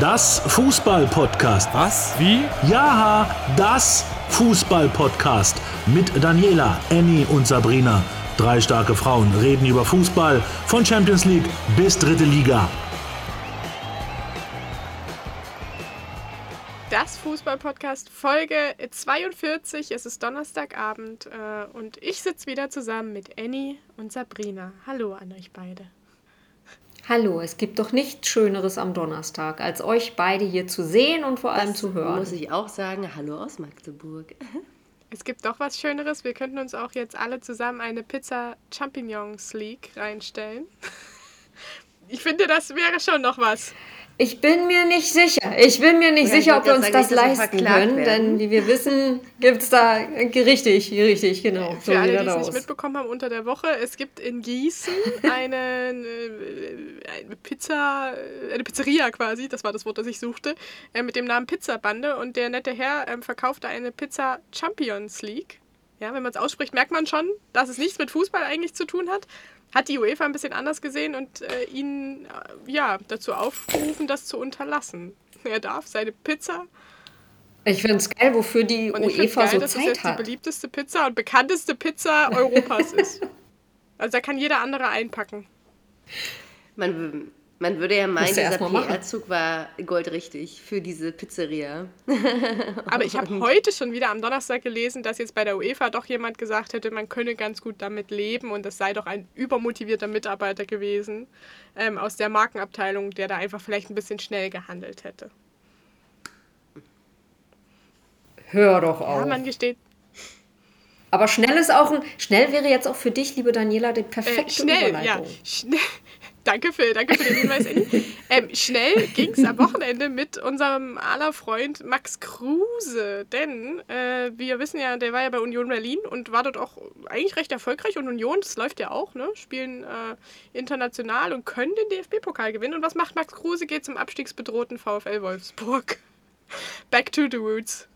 Das Fußball-Podcast. Was? Wie? Ja, das Fußball-Podcast. Mit Daniela, Annie und Sabrina. Drei starke Frauen reden über Fußball von Champions League bis dritte Liga. Das Fußball-Podcast Folge 42. Es ist Donnerstagabend äh, und ich sitze wieder zusammen mit Annie und Sabrina. Hallo an euch beide. Hallo, es gibt doch nichts Schöneres am Donnerstag, als euch beide hier zu sehen und vor allem Das zu hören. Muss ich auch sagen, hallo aus Magdeburg. Es gibt doch was Schöneres. Wir könnten uns auch jetzt alle zusammen eine Pizza Champignons League reinstellen. Ich finde, das wäre schon noch was. Ich bin mir nicht sicher. Ich bin mir nicht ich sicher, ob wir uns das leisten können, werden. denn wie wir wissen, gibt es da richtig, richtig, genau. So Für alle, sieht die das es nicht mitbekommen haben unter der Woche, es gibt in Gießen eine, äh, eine Pizza, eine Pizzeria quasi, das war das Wort, das ich suchte, äh, mit dem Namen Pizzabande und der nette Herr ähm, verkaufte eine Pizza Champions League. Ja, wenn man es ausspricht, merkt man schon, dass es nichts mit Fußball eigentlich zu tun hat. Hat die UEFA ein bisschen anders gesehen und äh, ihn äh, ja, dazu aufgerufen, das zu unterlassen. Er darf seine Pizza Ich finde es geil, wofür die und UEFA geil, so dass es Zeit jetzt die hat. beliebteste Pizza und bekannteste Pizza Europas ist. Also da kann jeder andere einpacken. Man, man würde ja meinen, dieser. PR-Zug war goldrichtig für diese Pizzeria. Aber ich habe heute schon wieder am Donnerstag gelesen, dass jetzt bei der UEFA doch jemand gesagt hätte, man könne ganz gut damit leben und das sei doch ein übermotivierter Mitarbeiter gewesen ähm, aus der Markenabteilung, der da einfach vielleicht ein bisschen schnell gehandelt hätte. Hör doch Ja, auf. man gesteht, Aber schnell ist auch ein. Schnell wäre jetzt auch für dich, liebe Daniela, die äh, perfekte schnell, ja, Überleitung. schnell. Danke Phil, danke für den Hinweis. Annie. Ähm, schnell ging es am Wochenende mit unserem aller Freund Max Kruse, denn äh, wir wissen ja, der war ja bei Union Berlin und war dort auch eigentlich recht erfolgreich und Union, das läuft ja auch, ne? spielen äh, international und können den DFB-Pokal gewinnen. Und was macht Max Kruse? Geht zum abstiegsbedrohten VfL Wolfsburg. Back to the roots.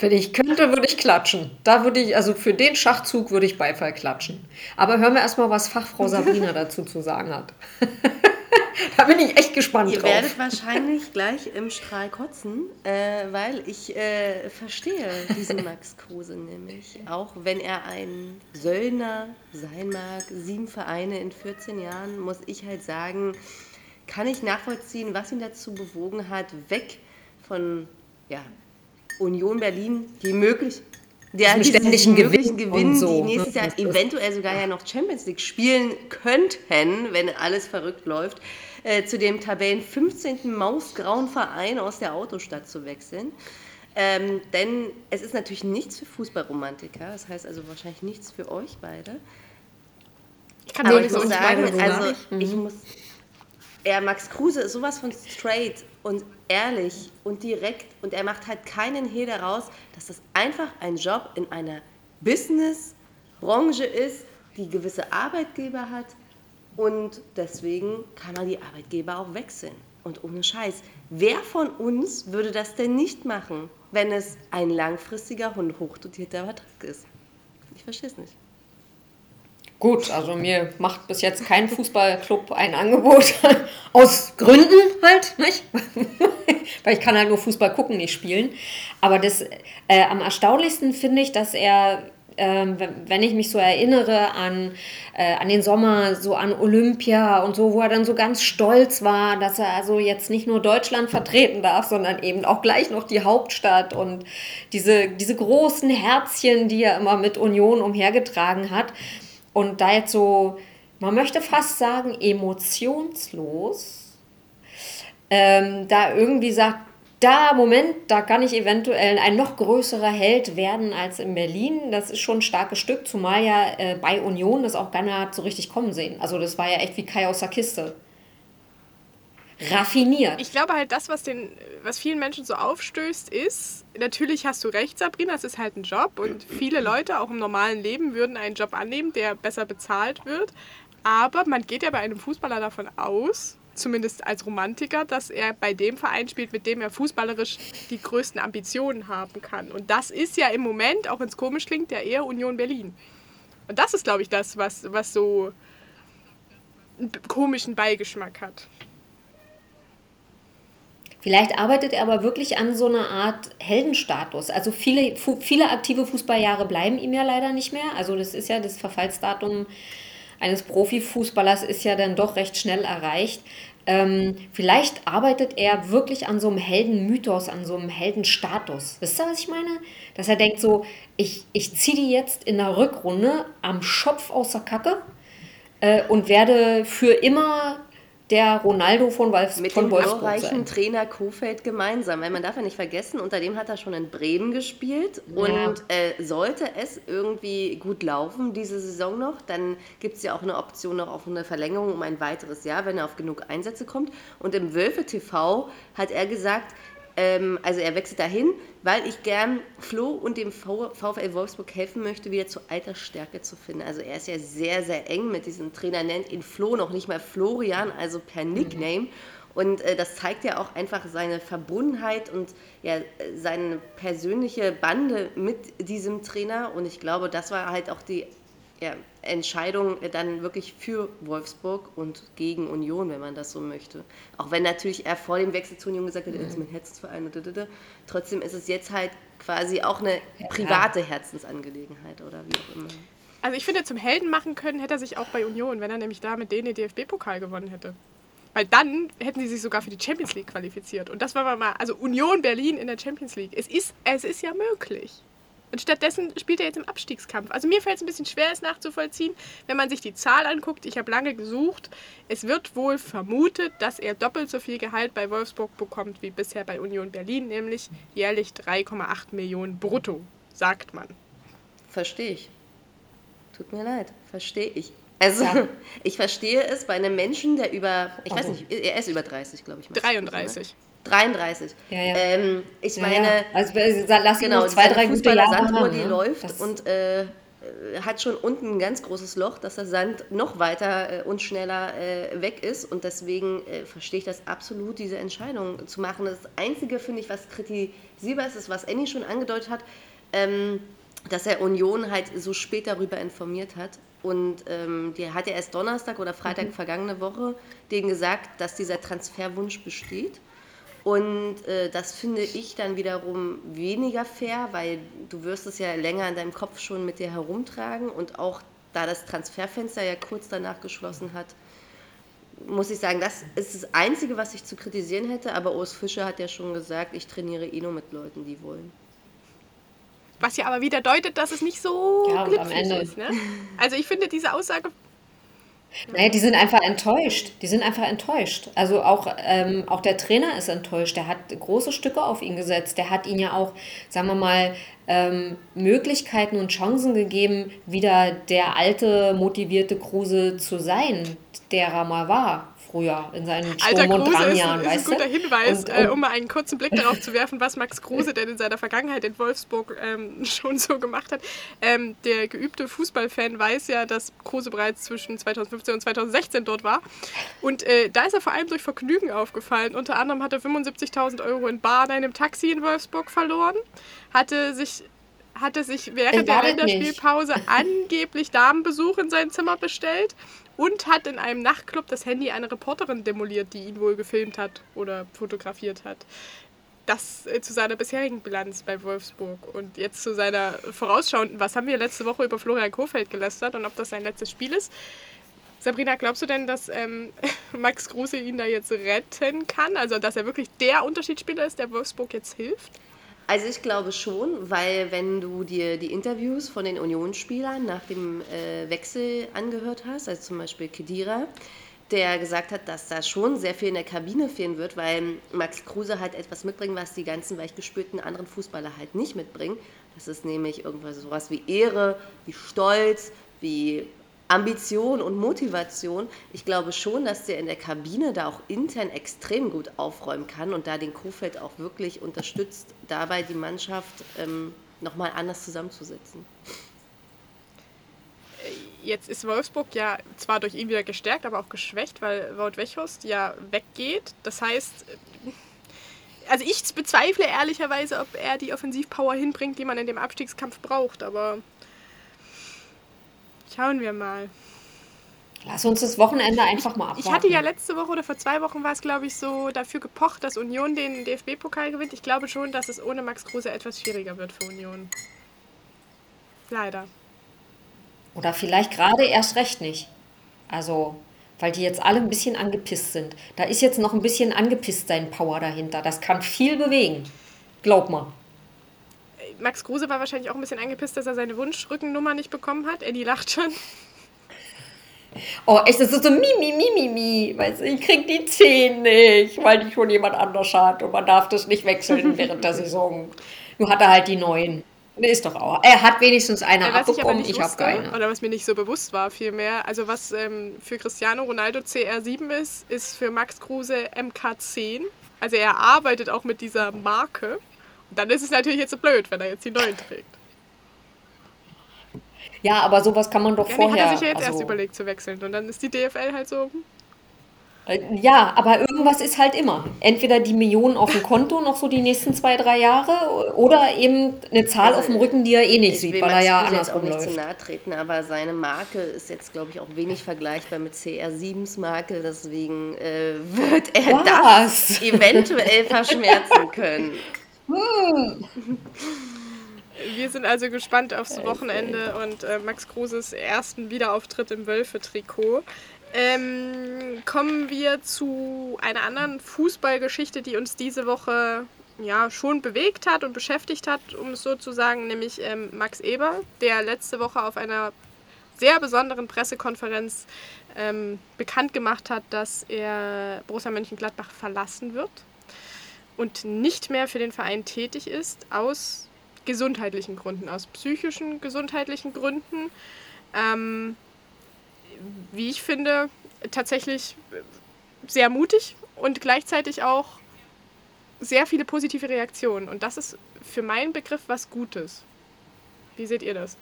Wenn ich könnte, würde ich klatschen. Da würde ich, also für den Schachzug würde ich Beifall klatschen. Aber hören wir erstmal, was Fachfrau Sabrina dazu zu sagen hat. da bin ich echt gespannt Ihr drauf. werdet wahrscheinlich gleich im Strahl kotzen, äh, weil ich äh, verstehe diesen Max Kruse nämlich. Auch wenn er ein Söldner sein mag, sieben Vereine in 14 Jahren, muss ich halt sagen, kann ich nachvollziehen, was ihn dazu bewogen hat, weg von ja, Union Berlin, die möglich der ständigen Gewinn Gewinn, so, die ne? nächstes Jahr eventuell sogar ja noch Champions League spielen könnten, wenn alles verrückt läuft, äh, zu dem Tabellen 15. mausgrauen Verein aus der Autostadt zu wechseln. Ähm, denn es ist natürlich nichts für Fußballromantiker, das heißt also wahrscheinlich nichts für euch beide. Ich kann Aber auch ich nicht so muss sagen, also sagen. ich muss. Er, Max Kruse ist sowas von straight und ehrlich und direkt und er macht halt keinen Hehl daraus, dass das einfach ein Job in einer Business-Branche ist, die gewisse Arbeitgeber hat und deswegen kann man die Arbeitgeber auch wechseln. Und ohne Scheiß, wer von uns würde das denn nicht machen, wenn es ein langfristiger und hochdotierter Vertrag ist? Ich verstehe es nicht. Gut, also mir macht bis jetzt kein Fußballclub ein Angebot. Aus Gründen halt, nicht? Weil ich kann halt nur Fußball gucken, nicht spielen. Aber das äh, am erstaunlichsten finde ich, dass er, wenn- wenn ich mich so erinnere an, äh, an den Sommer, so an Olympia und so, wo er dann so ganz stolz war, dass er also jetzt nicht nur Deutschland vertreten darf, sondern eben auch gleich noch die Hauptstadt und diese, diese großen Herzchen, die er immer mit Union umhergetragen hat. Und da jetzt so, man möchte fast sagen, emotionslos, ähm, da irgendwie sagt, da, Moment, da kann ich eventuell ein noch größerer Held werden als in Berlin. Das ist schon ein starkes Stück, zumal ja äh, bei Union das auch keiner hat so richtig kommen sehen. Also das war ja echt wie Kai aus der Kiste. Raffiniert. Ich glaube halt, das, was, den, was vielen Menschen so aufstößt, ist, natürlich hast du recht, Sabrina, es ist halt ein Job und viele Leute auch im normalen Leben würden einen Job annehmen, der besser bezahlt wird. Aber man geht ja bei einem Fußballer davon aus, zumindest als Romantiker, dass er bei dem Verein spielt, mit dem er fußballerisch die größten Ambitionen haben kann. Und das ist ja im Moment, auch wenn es komisch klingt, ja eher Union Berlin. Und das ist, glaube ich, das, was, was so einen komischen Beigeschmack hat. Vielleicht arbeitet er aber wirklich an so einer Art Heldenstatus. Also viele, viele aktive Fußballjahre bleiben ihm ja leider nicht mehr. Also das ist ja das Verfallsdatum eines Profifußballers ist ja dann doch recht schnell erreicht. Ähm, vielleicht arbeitet er wirklich an so einem Heldenmythos, an so einem Heldenstatus. Wisst ihr, was ich meine? Dass er denkt so, ich, ich ziehe die jetzt in der Rückrunde am Schopf aus der Kacke äh, und werde für immer der Ronaldo von, Wolfs Mit von dem Wolfsburg glorreichen sein. Trainer Kofeld gemeinsam. Weil man darf ja nicht vergessen, unter dem hat er schon in Bremen gespielt. Und äh, sollte es irgendwie gut laufen, diese Saison noch, dann gibt es ja auch eine Option noch auf eine Verlängerung um ein weiteres Jahr, wenn er auf genug Einsätze kommt. Und im Wölfe TV hat er gesagt, ähm, also er wechselt dahin, weil ich gern Flo und dem VfL Wolfsburg helfen möchte, wieder zu alter Stärke zu finden. Also er ist ja sehr, sehr eng mit diesem Trainer, nennt ihn Flo, noch nicht mal Florian, also per Nickname. Und äh, das zeigt ja auch einfach seine Verbundenheit und ja, seine persönliche Bande mit diesem Trainer. Und ich glaube, das war halt auch die ja, Entscheidung dann wirklich für Wolfsburg und gegen Union, wenn man das so möchte. Auch wenn natürlich er vor dem Wechsel zu Union gesagt hat, das ist mein Herzensverein. Trotzdem ist es jetzt halt quasi auch eine private Herzensangelegenheit oder wie auch immer. Also ich finde, zum Helden machen können hätte er sich auch bei Union, wenn er nämlich da mit denen den DFB-Pokal gewonnen hätte. Weil dann hätten sie sich sogar für die Champions League qualifiziert. Und das war mal, also Union Berlin in der Champions League. Es ist, es ist ja möglich. Und stattdessen spielt er jetzt im Abstiegskampf. Also mir fällt es ein bisschen schwer, es nachzuvollziehen, wenn man sich die Zahl anguckt. Ich habe lange gesucht. Es wird wohl vermutet, dass er doppelt so viel Gehalt bei Wolfsburg bekommt wie bisher bei Union Berlin, nämlich jährlich 3,8 Millionen brutto, sagt man. Verstehe ich. Tut mir leid, verstehe ich. Also, Ja. ich verstehe es bei einem Menschen, der über, ich weiß nicht, er ist über 30, glaube ich. 33. 33. Ja, ja. Ähm, ich Ja, meine. Also lass genau, zwei, drei gute Jahre Sanduhr, haben. die ne? läuft Das- und äh, äh, hat schon unten ein ganz großes Loch, dass der Sand noch weiter äh, und schneller äh, weg ist. Und deswegen äh, verstehe ich das absolut, diese Entscheidung zu machen. Das Einzige, finde ich, was kritisierbar ist, ist, was Annie schon angedeutet hat, ähm, dass er Union halt so spät darüber informiert hat. Und ähm, die hat ja erst Donnerstag oder Freitag Mhm. vergangene Woche denen gesagt, dass dieser Transferwunsch besteht. Und äh, das finde ich dann wiederum weniger fair, weil du wirst es ja länger in deinem Kopf schon mit dir herumtragen und auch da das Transferfenster ja kurz danach geschlossen hat, muss ich sagen, das ist das Einzige, was ich zu kritisieren hätte. Aber Urs Fischer hat ja schon gesagt, ich trainiere eh nur mit Leuten, die wollen. Was ja aber wieder deutet, dass es nicht so Ja, glücklich Ende- ist. Ne? Also ich finde diese Aussage Naja, die sind einfach enttäuscht. Die sind einfach enttäuscht. Also auch, ähm, auch der Trainer ist enttäuscht. Der hat große Stücke auf ihn gesetzt. Der hat ihm ja auch, sagen wir mal, ähm, Möglichkeiten und Chancen gegeben, wieder der alte, motivierte Kruse zu sein, der er mal war früher in seinen Alter Sturm- und Kruse ist, ist ein guter Hinweis, Und- äh, und- um mal einen kurzen Blick darauf zu werfen, was Max Kruse denn in seiner Vergangenheit in Wolfsburg ähm, schon so gemacht hat. Ähm, der geübte Fußballfan weiß ja, dass Kruse bereits zwischen 2015 und 2016 dort war. Und äh, da ist er vor allem durch Vergnügen aufgefallen. Unter anderem hat er 75.000 Euro in Bar in einem Taxi in Wolfsburg verloren, hatte sich hatte sich während der. Länderspielpause angeblich Damenbesuch in sein Zimmer bestellt und hat in einem Nachtclub das Handy einer Reporterin demoliert, die ihn wohl gefilmt hat oder fotografiert hat. Das äh, zu seiner bisherigen Bilanz bei Wolfsburg. Und jetzt zu seiner vorausschauenden, was haben wir letzte Woche über Florian Kohfeldt gelästert und ob das sein letztes Spiel ist. Sabrina, glaubst du denn, dass ähm, Max Kruse ihn da jetzt retten kann? Also, dass er wirklich der Unterschiedsspieler ist, der Wolfsburg jetzt hilft? Also ich glaube schon, weil wenn du dir die Interviews von den Unionsspielern nach dem äh, Wechsel angehört hast, also zum Beispiel Kedira, der gesagt hat, dass da schon sehr viel in der Kabine fehlen wird, weil Max Kruse halt etwas mitbringt, was die ganzen weichgespülten anderen Fußballer halt nicht mitbringen. Das ist nämlich irgendwas sowas wie Ehre, wie Stolz, wie Ambition und Motivation. Ich glaube schon, dass der in der Kabine da auch intern extrem gut aufräumen kann und da den Kofeld auch wirklich unterstützt, dabei die Mannschaft ähm, nochmal anders zusammenzusetzen. Jetzt ist Wolfsburg ja zwar durch ihn wieder gestärkt, aber auch geschwächt, weil Wout Weghorst ja weggeht. Das heißt, also ich bezweifle ehrlicherweise, ob er die Offensivpower hinbringt, die man in dem Abstiegskampf braucht. Aber schauen wir mal. Lass uns das Wochenende einfach mal abwarten. Ich hatte ja letzte Woche oder vor zwei Wochen war es, glaube ich, so dafür gepocht, dass Union den DFB-Pokal gewinnt. Ich glaube schon, dass es ohne Max Kruse etwas schwieriger wird für Union. Leider. Oder vielleicht gerade erst recht nicht. Also, weil die jetzt alle ein bisschen angepisst sind. Da ist jetzt noch ein bisschen angepisst sein Power dahinter. Das kann viel bewegen. Glaub mal. Max Kruse war wahrscheinlich auch ein bisschen angepisst, dass er seine Wunschrückennummer nicht bekommen hat. Eddie lacht schon. Oh, echt, das ist so mi, mi, mi, mi, mi. Weißt du, ich krieg die 10 nicht, weil die schon jemand anders hat und man darf das nicht wechseln während der Saison. Nur hat er halt die neuen. Ist doch auch. Er hat wenigstens eine Ja, ich aber abbekommen, nicht ich, habe keine. oder was mir nicht so bewusst war vielmehr, also was ähm, für Cristiano Ronaldo CR7 ist, ist für Max Kruse MK10. Also er arbeitet auch mit dieser Marke. Dann ist es natürlich jetzt so blöd, wenn er jetzt die neuen trägt. Ja, aber sowas kann man doch Ja, nee, vorher. hat er sich ja jetzt also, erst überlegt zu wechseln. Und dann ist die DFL halt so, Äh, Ja, aber irgendwas ist halt immer. Entweder die Millionen auf dem Konto noch so die nächsten zwei, drei Jahre oder eben eine Zahl auf dem Rücken, die er eh nicht Ich sieht, weil er ja jetzt auch nicht zu nahe treten, aber seine Marke ist jetzt, glaube ich, auch wenig vergleichbar mit CR7s Marke. Deswegen äh, wird er Was? das eventuell verschmerzen können. Wir sind also gespannt aufs Wochenende und äh, Max Kruses ersten Wiederauftritt im Wölfe-Trikot. Ähm, kommen wir zu einer anderen Fußballgeschichte, die uns diese Woche ja schon bewegt hat und beschäftigt hat, um es so zu sagen, nämlich ähm, Max Eber, der letzte Woche auf einer sehr besonderen Pressekonferenz ähm, bekannt gemacht hat, dass er Borussia Mönchengladbach verlassen wird und nicht mehr für den Verein tätig ist, aus gesundheitlichen Gründen, aus psychischen gesundheitlichen Gründen. Ähm, wie ich finde, tatsächlich sehr mutig und gleichzeitig auch sehr viele positive Reaktionen. Und das ist für meinen Begriff was Gutes. Wie seht ihr das?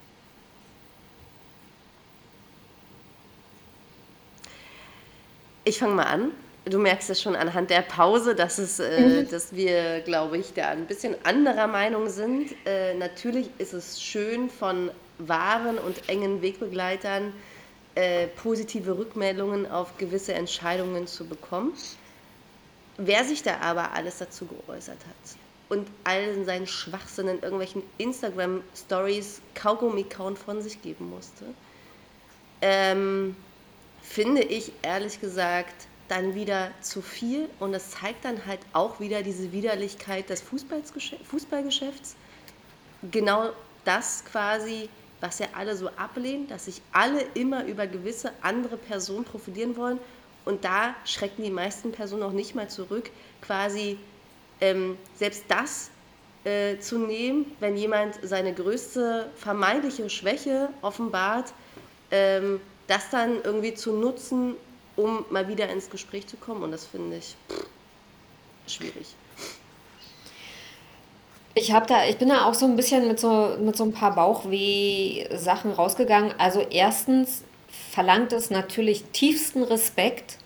Ich fange mal an. Du merkst es schon anhand der Pause, dass, es, äh, dass wir, glaube ich, da ein bisschen anderer Meinung sind. Äh, natürlich ist es schön, von wahren und engen Wegbegleitern äh, positive Rückmeldungen auf gewisse Entscheidungen zu bekommen. Wer sich da aber alles dazu geäußert hat und all seinen Schwachsinn in irgendwelchen Instagram-Stories Kaugummi-Count von sich geben musste, ähm, finde ich ehrlich gesagt dann wieder zu viel und das zeigt dann halt auch wieder diese Widerlichkeit des Fußballgeschäfts. Genau das quasi, was ja alle so ablehnen, dass sich alle immer über gewisse andere Personen profilieren wollen und da schrecken die meisten Personen auch nicht mal zurück, quasi ähm, selbst das äh, zu nehmen, wenn jemand seine größte vermeintliche Schwäche offenbart, ähm, das dann irgendwie zu nutzen, um mal wieder ins Gespräch zu kommen. Und das finde ich schwierig. Ich, da, ich bin da auch so ein bisschen mit so, mit so ein paar Bauchweh-Sachen rausgegangen. Also erstens verlangt es natürlich tiefsten Respekt,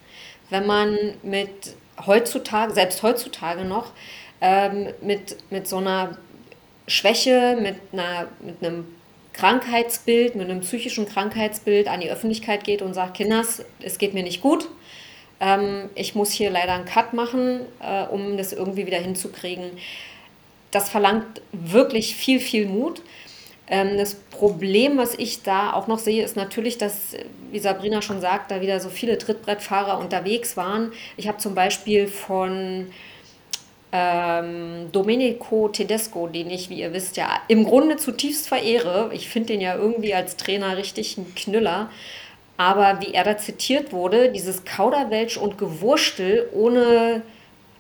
wenn man mit heutzutage, selbst heutzutage noch, ähm, mit, mit so einer Schwäche, mit, einer, mit einem Krankheitsbild, mit einem psychischen Krankheitsbild an die Öffentlichkeit geht und sagt, Kinders, es geht mir nicht gut. Ähm, ich muss hier leider einen Cut machen, äh, um das irgendwie wieder hinzukriegen. Das verlangt wirklich viel, viel Mut. Ähm, das Problem, was ich da auch noch sehe, ist natürlich, dass, wie Sabrina schon sagt, da wieder so viele Trittbrettfahrer unterwegs waren. Ich habe zum Beispiel von ähm, Domenico Tedesco, den ich, wie ihr wisst, ja im Grunde zutiefst verehre. Ich finde den ja irgendwie als Trainer richtig ein Knüller. Aber wie er da zitiert wurde, dieses Kauderwelsch und Gewurstel ohne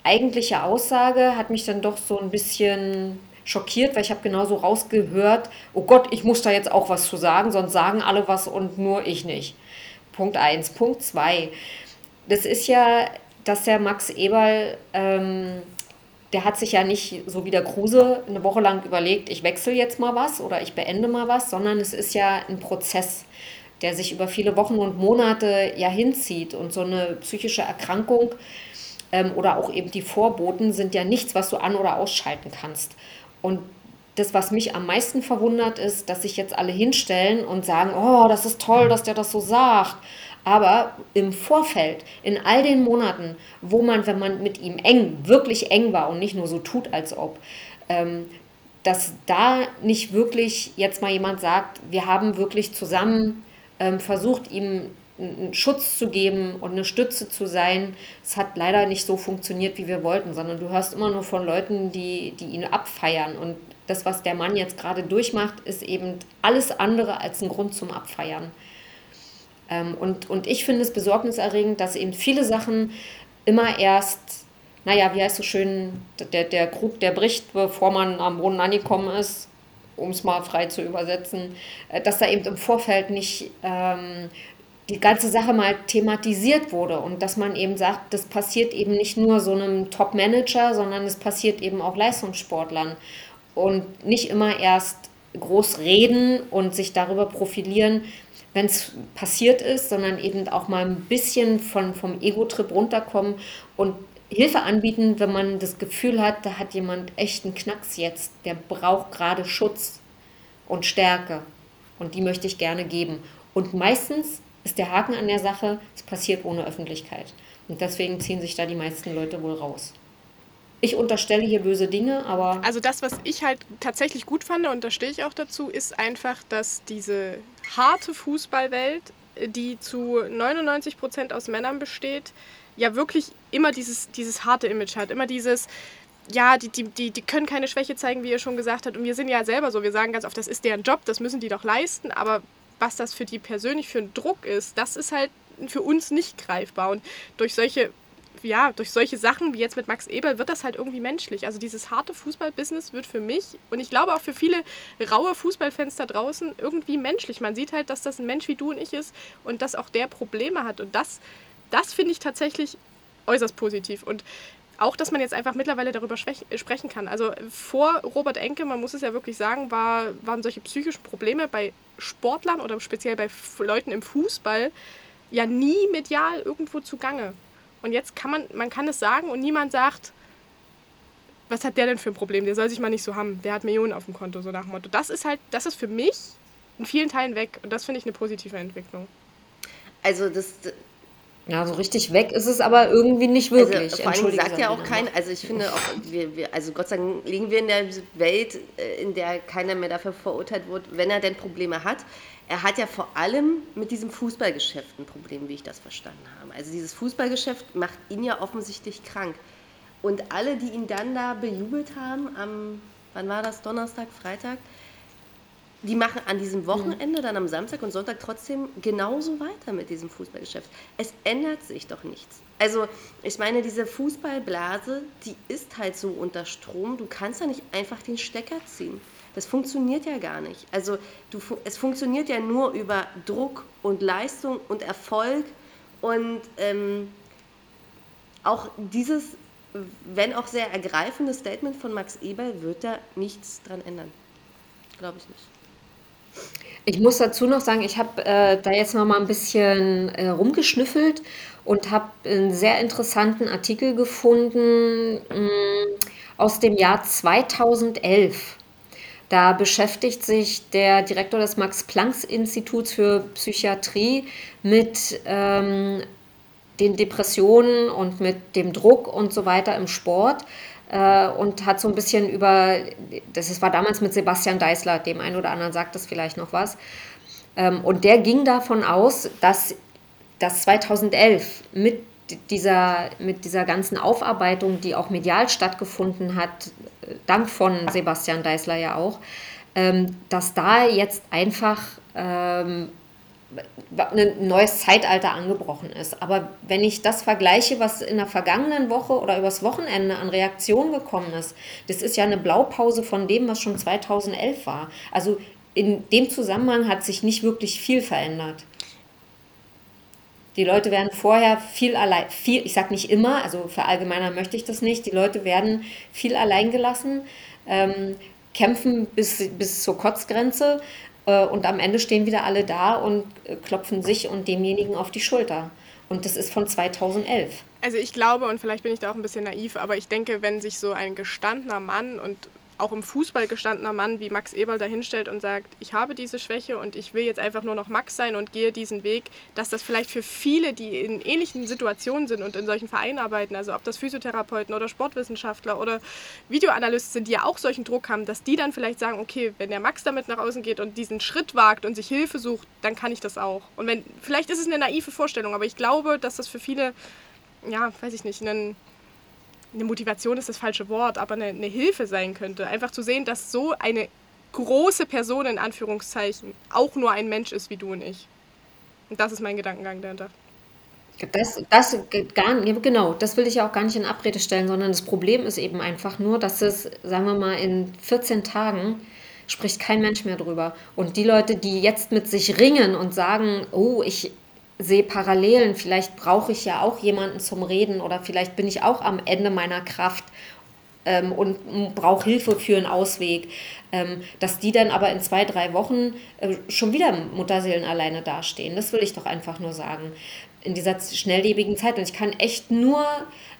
eigentliche Aussage hat mich dann doch so ein bisschen schockiert, weil ich habe genauso rausgehört, oh Gott, ich muss da jetzt auch was zu sagen, sonst sagen alle was und nur ich nicht. Punkt eins. Punkt zwei. Das ist ja, dass der Max Eberl, ähm, der hat sich ja nicht so wie der Kruse eine Woche lang überlegt, ich wechsle jetzt mal was oder ich beende mal was, sondern es ist ja ein Prozess, der sich über viele Wochen und Monate ja hinzieht und so eine psychische Erkrankung ähm, oder auch eben die Vorboten sind ja nichts, was du an- oder ausschalten kannst. Und das, was mich am meisten verwundert, ist, dass sich jetzt alle hinstellen und sagen, oh, das ist toll, dass der das so sagt. Aber im Vorfeld, in all den Monaten, wo man, wenn man mit ihm eng, wirklich eng war und nicht nur so tut, als ob, ähm, dass da nicht wirklich jetzt mal jemand sagt, wir haben wirklich zusammen ähm, versucht, ihm einen Schutz zu geben und eine Stütze zu sein. Es hat leider nicht so funktioniert, wie wir wollten, sondern du hörst immer nur von Leuten, die, die ihn abfeiern. Und das, was der Mann jetzt gerade durchmacht, ist eben alles andere als ein Grund zum Abfeiern. Ähm, und, und ich finde es besorgniserregend, dass eben viele Sachen immer erst, naja, wie heißt so schön, der, der Krug, der bricht, bevor man am Boden angekommen ist, um es mal frei zu übersetzen, äh, dass da eben im Vorfeld nicht ähm, die ganze Sache mal thematisiert wurde und dass man eben sagt, das passiert eben nicht nur so einem Top-Manager, sondern es passiert eben auch Leistungssportlern. Und nicht immer erst groß reden und sich darüber profilieren, wenn es passiert ist, sondern eben auch mal ein bisschen von, vom Ego-Trip runterkommen und Hilfe anbieten, wenn man das Gefühl hat, da hat jemand echt einen Knacks jetzt, der braucht gerade Schutz und Stärke und die möchte ich gerne geben. Und meistens ist der Haken an der Sache, es passiert ohne Öffentlichkeit. Und deswegen ziehen sich da die meisten Leute wohl raus. Ich unterstelle hier böse Dinge, aber. Also das, was ich halt tatsächlich gut fand, und da stehe ich auch dazu, ist einfach, dass diese harte Fußballwelt, die zu 99 Prozent aus Männern besteht, ja wirklich immer dieses, dieses harte Image hat. Immer dieses, ja, die, die, die, die können keine Schwäche zeigen, wie ihr schon gesagt habt. Und wir sind ja selber so, wir sagen ganz oft, das ist deren Job, das müssen die doch leisten. Aber was das für die persönlich für ein Druck ist, das ist halt für uns nicht greifbar. Und durch solche ja, durch solche Sachen wie jetzt mit Max Eberl wird das halt irgendwie menschlich. Also dieses harte Fußballbusiness wird für mich und ich glaube auch für viele raue Fußballfans da draußen irgendwie menschlich. Man sieht halt, dass das ein Mensch wie du und ich ist und dass auch der Probleme hat. Und das, das finde ich tatsächlich äußerst positiv. Und auch, dass man jetzt einfach mittlerweile darüber sprechen kann. Also vor Robert Enke, man muss es ja wirklich sagen, war, waren solche psychischen Probleme bei Sportlern oder speziell bei Leuten im Fußball ja nie medial irgendwo zugange. Und jetzt kann man, man kann es sagen und niemand sagt, was hat der denn für ein Problem? Der soll sich mal nicht so haben. Der hat Millionen auf dem Konto, so nach dem Motto. Das ist halt, das ist für mich in vielen Teilen weg. Und das finde ich eine positive Entwicklung. Also das, ja, so richtig weg ist es aber irgendwie nicht also, wirklich. Also, vor allem sagt ja auch kein, also ich finde auch, wir, wir, also Gott sei Dank liegen wir in der Welt, äh, in der keiner mehr dafür verurteilt wird, wenn er denn Probleme hat. Er hat ja vor allem mit diesem Fußballgeschäft ein Problem, wie ich das verstanden habe. Also dieses Fußballgeschäft macht ihn ja offensichtlich krank. Und alle, die ihn dann da bejubelt haben, am, wann war das, Donnerstag, Freitag, die machen an diesem Wochenende, mhm. dann am Samstag und Sonntag trotzdem genauso weiter mit diesem Fußballgeschäft. Es ändert sich doch nichts. Also, ich meine, diese Fußballblase, die ist halt so unter Strom. Du kannst da nicht einfach den Stecker ziehen. Das funktioniert ja gar nicht. Also, du, es funktioniert ja nur über Druck und Leistung und Erfolg. Und ähm, auch dieses, wenn auch sehr ergreifende Statement von Max Eberl wird da nichts dran ändern. Glaube ich nicht. Ich muss dazu noch sagen, ich habe äh, da jetzt noch mal ein bisschen äh, rumgeschnüffelt und habe einen sehr interessanten Artikel gefunden mh, mm, aus dem Jahr 2011. Da beschäftigt sich der Direktor des Max-Planck-Instituts für Psychiatrie mit ähm, den Depressionen und mit dem Druck und so weiter im Sport äh, und hat so ein bisschen über, das war damals mit Sebastian Deißler, dem einen oder anderen sagt das vielleicht noch was. Ähm, und der ging davon aus, dass das 2011 mit dieser, mit dieser ganzen Aufarbeitung, die auch medial stattgefunden hat, dank von Sebastian Deißler ja auch, ähm, dass da jetzt einfach ähm, ein neues Zeitalter angebrochen ist. Aber wenn ich das vergleiche, was in der vergangenen Woche oder übers Wochenende an Reaktionen gekommen ist, das ist ja eine Blaupause von dem, was schon 2011 war. Also in dem Zusammenhang hat sich nicht wirklich viel verändert. Die Leute werden vorher viel allein, viel, ich sage nicht immer, also verallgemeinern möchte ich das nicht, die Leute werden viel allein gelassen, ähm, kämpfen bis, bis zur Kotzgrenze, äh, und am Ende stehen wieder alle da und äh, klopfen sich und demjenigen auf die Schulter. Und das ist von 2011. Also ich glaube, und vielleicht bin ich da auch ein bisschen naiv, aber ich denke, wenn sich so ein gestandener Mann und auch im Fußball gestandener Mann wie Max Eberl dahinstellt und sagt, ich habe diese Schwäche und ich will jetzt einfach nur noch Max sein und gehe diesen Weg, dass das vielleicht für viele, die in ähnlichen Situationen sind und in solchen Vereinen arbeiten, also ob das Physiotherapeuten oder Sportwissenschaftler oder Videoanalysten sind, die ja auch solchen Druck haben, dass die dann vielleicht sagen, okay, wenn der Max damit nach außen geht und diesen Schritt wagt und sich Hilfe sucht, dann kann ich das auch. Und wenn, vielleicht ist es eine naive Vorstellung, aber ich glaube, dass das für viele, ja, weiß ich nicht, einen eine Motivation ist das falsche Wort, aber eine, eine Hilfe sein könnte. Einfach zu sehen, dass so eine große Person in Anführungszeichen auch nur ein Mensch ist wie du und ich. Und das ist mein Gedankengang dahinter. Das, das gar genau, das will ich ja auch gar nicht in Abrede stellen, sondern das Problem ist eben einfach nur, dass es, sagen wir mal, in 14 Tagen spricht kein Mensch mehr drüber. Und die Leute, die jetzt mit sich ringen und sagen, oh, ich sehe Parallelen. Vielleicht brauche ich ja auch jemanden zum Reden oder vielleicht bin ich auch am Ende meiner Kraft ähm, und brauche Hilfe für einen Ausweg. Ähm, dass die dann aber in zwei, drei Wochen äh, schon wieder Mutterseelen alleine dastehen. Das will ich doch einfach nur sagen. In dieser schnelllebigen Zeit. Und ich kann echt nur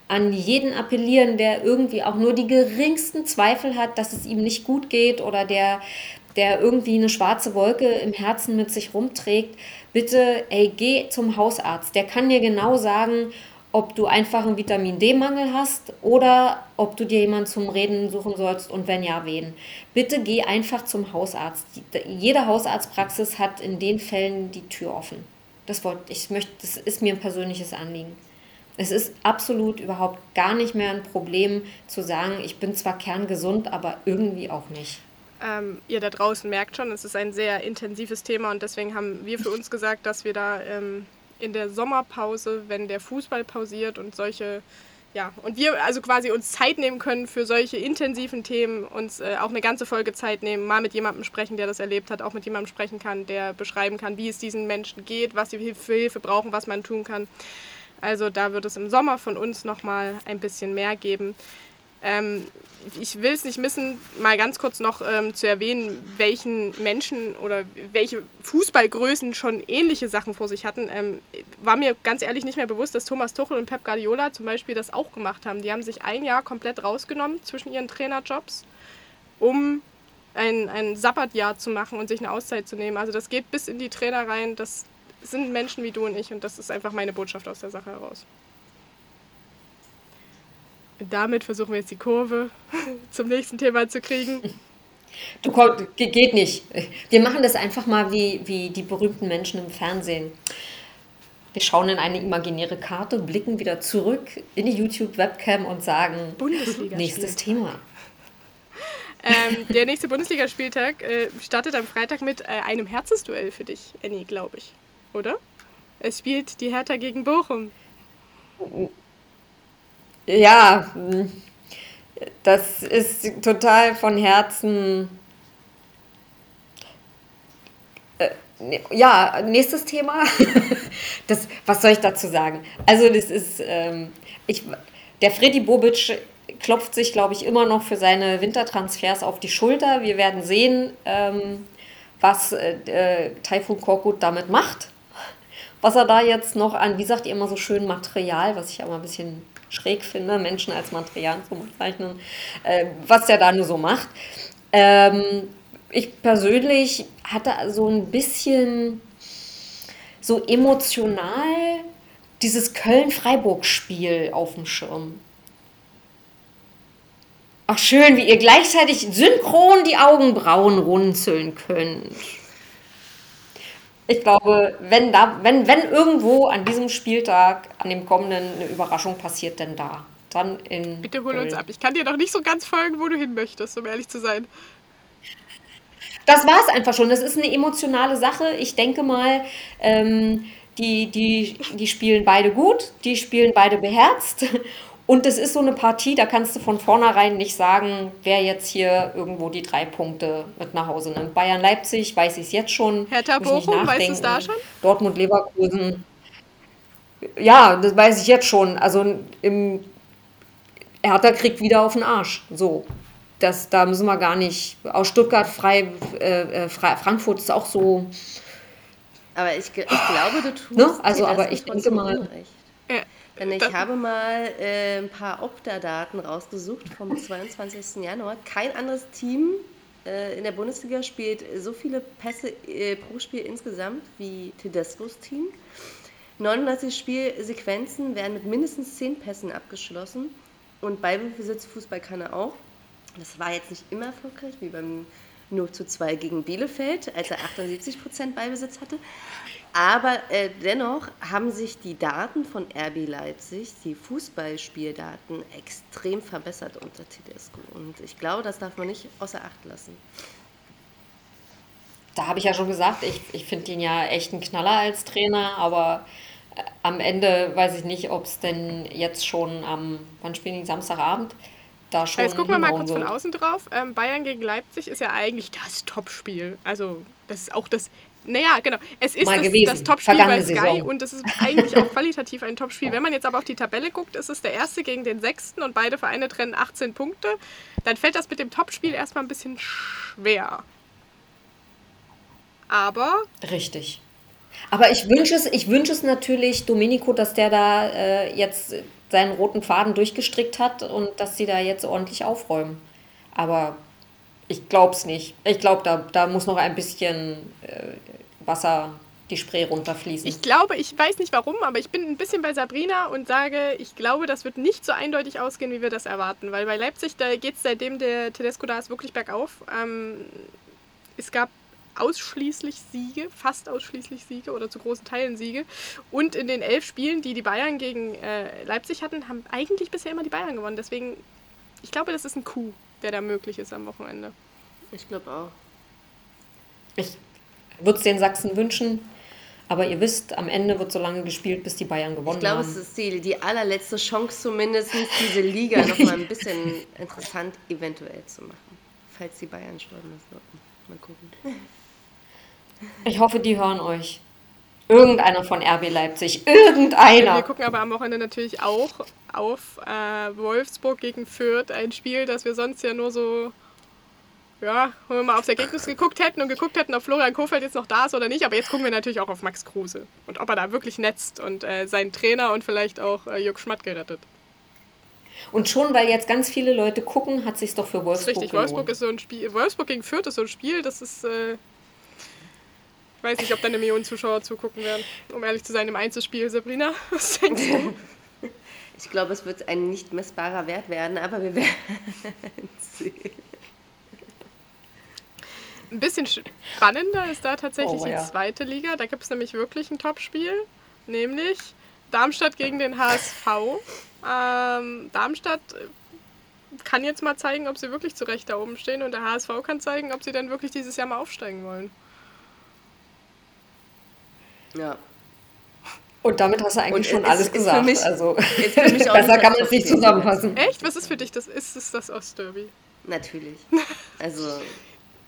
an jeden appellieren, der irgendwie auch nur die geringsten Zweifel hat, dass es ihm nicht gut geht oder der, der irgendwie eine schwarze Wolke im Herzen mit sich rumträgt bitte, ey, geh zum Hausarzt. Der kann dir genau sagen, ob du einfach einen Vitamin D-Mangel hast oder ob du dir jemanden zum Reden suchen sollst und wenn ja, wen. Bitte geh einfach zum Hausarzt. Jede Hausarztpraxis hat in den Fällen die Tür offen. Das wollte ich möchte, das ist mir ein persönliches Anliegen. Es ist absolut überhaupt gar nicht mehr ein Problem zu sagen, ich bin zwar kerngesund, aber irgendwie auch nicht. Ähm, ihr da draußen merkt schon, es ist ein sehr intensives Thema und deswegen haben wir für uns gesagt, dass wir da ähm, in der Sommerpause, wenn der Fußball pausiert und solche, ja, und wir also quasi uns Zeit nehmen können für solche intensiven Themen, uns äh, auch eine ganze Folge Zeit nehmen, mal mit jemandem sprechen, der das erlebt hat, auch mit jemandem sprechen kann, der beschreiben kann, wie es diesen Menschen geht, was sie für Hilfe brauchen, was man tun kann. Also da wird es im Sommer von uns nochmal ein bisschen mehr geben. Ähm, ich will es nicht missen, mal ganz kurz noch ähm, zu erwähnen, welchen Menschen oder welche Fußballgrößen schon ähnliche Sachen vor sich hatten. Ähm, war mir ganz ehrlich nicht mehr bewusst, dass Thomas Tuchel und Pep Guardiola zum Beispiel das auch gemacht haben. Die haben sich ein Jahr komplett rausgenommen zwischen ihren Trainerjobs, um ein, ein Sabbatjahr zu machen und sich eine Auszeit zu nehmen. Also das geht bis in die Trainer rein. Das sind Menschen wie du und ich und das ist einfach meine Botschaft aus der Sache heraus damit versuchen wir jetzt die Kurve zum nächsten Thema zu kriegen. Du komm, geht nicht. Wir machen das einfach mal wie, wie die berühmten Menschen im Fernsehen. Wir schauen in eine imaginäre Karte, blicken wieder zurück in die YouTube-Webcam und sagen: Nächstes Thema. Ähm, der nächste Bundesligaspieltag äh, startet am Freitag mit äh, einem Herzensduell für dich, Annie, glaube ich. Oder? Es spielt die Hertha gegen Bochum. Ja, das ist total von Herzen. Äh, ja, nächstes Thema. Das, was soll ich dazu sagen? Also, das ist, ähm, ich, der Freddy Bobic klopft sich, glaube ich, immer noch für seine Wintertransfers auf die Schulter. Wir werden sehen, ähm, was äh, Taifun Korkut damit macht. Was er da jetzt noch an, wie sagt ihr immer so schön, Material, was ich aber ein bisschen schräg finde, Menschen als Material zu bezeichnen, äh, was der da nur so macht. Ähm, ich persönlich hatte so ein bisschen so emotional dieses Köln-Freiburg-Spiel auf dem Schirm. Ach, schön, wie ihr gleichzeitig synchron die Augenbrauen runzeln könnt. Ich glaube, wenn, da, wenn, wenn irgendwo an diesem Spieltag, an dem kommenden, eine Überraschung passiert, denn da. Dann in. Bitte hol uns ab. Ich kann dir noch nicht so ganz folgen, wo du hin möchtest, um ehrlich zu sein. Das war es einfach schon. Das ist eine emotionale Sache. Ich denke mal, ähm, die, die, die spielen beide gut, die spielen beide beherzt. Und es ist so eine Partie, da kannst du von vornherein nicht sagen, wer jetzt hier irgendwo die drei Punkte mit nach Hause nimmt. Bayern Leipzig weiß ich es jetzt schon. Hertha Bochum, weißt du es da schon? Dortmund Leverkusen. Ja, das weiß ich jetzt schon. Also im Hertha kriegt wieder auf den Arsch. So. Das, da müssen wir gar nicht. Aus Stuttgart, frei, äh, äh Frankfurt ist auch so. Aber ich, ich glaube, du tust. Ne? Also, aber ich denke mal. Unrecht. Ich habe mal äh, ein paar Opta-Daten rausgesucht vom 22. Januar. Kein anderes Team äh, in der Bundesliga spielt so viele Pässe äh, pro Spiel insgesamt wie Tedescos Team. 39 Spielsequenzen werden mit mindestens 10 Pässen abgeschlossen und Ballbesitz Fußball kann er auch. Das war jetzt nicht immer erfolgreich, wie beim 0 zu 2 gegen Bielefeld, als er 78 Prozent Ballbesitz hatte. Aber äh, dennoch haben sich die Daten von RB Leipzig, die Fußballspieldaten, extrem verbessert unter Tedesco. Und ich glaube, das darf man nicht außer Acht lassen. Da habe ich ja schon gesagt, ich, ich finde ihn ja echt ein Knaller als Trainer, aber äh, am Ende weiß ich nicht, ob es denn jetzt schon am, wann spielen die Samstagabend? Da schon Jetzt gucken wir mal kurz hinhauen von außen drauf. Ähm, Bayern gegen Leipzig ist ja eigentlich das Topspiel. Also, das ist auch das. Naja, genau. Es ist das, das Topspiel bei Sky Saison. und es ist eigentlich auch qualitativ ein Topspiel. Wenn man jetzt aber auf die Tabelle guckt, ist es der erste gegen den sechsten und beide Vereine trennen 18 Punkte. Dann fällt das mit dem Topspiel erstmal ein bisschen schwer. Aber Richtig. Aber ich wünsche es, ich wünsche es natürlich Domenico, dass der da äh, jetzt seinen roten Faden durchgestrickt hat und dass sie da jetzt ordentlich aufräumen. Aber ich glaube es nicht. Ich glaube, da, da muss noch ein bisschen äh, Wasser die Spree runterfließen. Ich glaube, ich weiß nicht warum, aber ich bin ein bisschen bei Sabrina und sage, ich glaube, das wird nicht so eindeutig ausgehen, wie wir das erwarten. Weil bei Leipzig, da geht es seitdem der Tedesco da ist, wirklich bergauf. Ähm, es gab ausschließlich Siege, fast ausschließlich Siege oder zu großen Teilen Siege. Und in den elf Spielen, die die Bayern gegen äh, Leipzig hatten, haben eigentlich bisher immer die Bayern gewonnen. Deswegen, ich glaube, das ist ein Coup, der da möglich ist am Wochenende. Ich glaube auch. Ich würde es den Sachsen wünschen, aber ihr wisst, am Ende wird so lange gespielt, bis die Bayern gewonnen Ich glaube, haben. es ist die, die allerletzte Chance zumindest, diese Liga noch mal ein bisschen interessant eventuell zu machen. Falls die Bayern sollten. Mal gucken. Ich hoffe, die hören euch. Irgendeiner von RB Leipzig. Wir Irgendeiner. gucken aber am Wochenende natürlich auch auf äh, Wolfsburg gegen Fürth, ein Spiel, das wir sonst ja nur so, ja, wenn wir mal aufs Ergebnis geguckt hätten und geguckt hätten, ob Florian Kofeld jetzt noch da ist oder nicht. Aber jetzt gucken wir natürlich auch auf Max Kruse und ob er da wirklich netzt und äh, seinen Trainer und vielleicht auch äh, Jörg Schmatt gerettet. Und schon, weil jetzt ganz viele Leute gucken, hat sich doch für Das ist Wolfsburg richtig, gelohnt. Wolfsburg ist so ein Spiel. Wolfsburg gegen Fürth ist so ein Spiel, das ist. Äh, ich weiß nicht, ob da eine Million Zuschauer zugucken werden. Um ehrlich zu sein, im Einzelspiel, Sabrina. Was denkst du? Ich glaube, es wird ein nicht messbarer Wert werden, aber wir werden sehen. Ein bisschen spannender ist da tatsächlich Oh, die ja. zweite Liga. Da gibt es nämlich wirklich ein Topspiel, nämlich Darmstadt gegen den HSV. Ähm, Darmstadt äh, kann jetzt mal zeigen, ob sie wirklich zu Recht da oben stehen und der HSV kann zeigen, ob sie dann wirklich dieses Jahr mal aufsteigen wollen. Ja. Und damit hast du eigentlich Und schon es alles ist für gesagt. mich- also ist für mich auch besser kann man es nicht zusammenfassen. Echt? Was ist für dich das? Ist es das Ostderby? Natürlich. Also,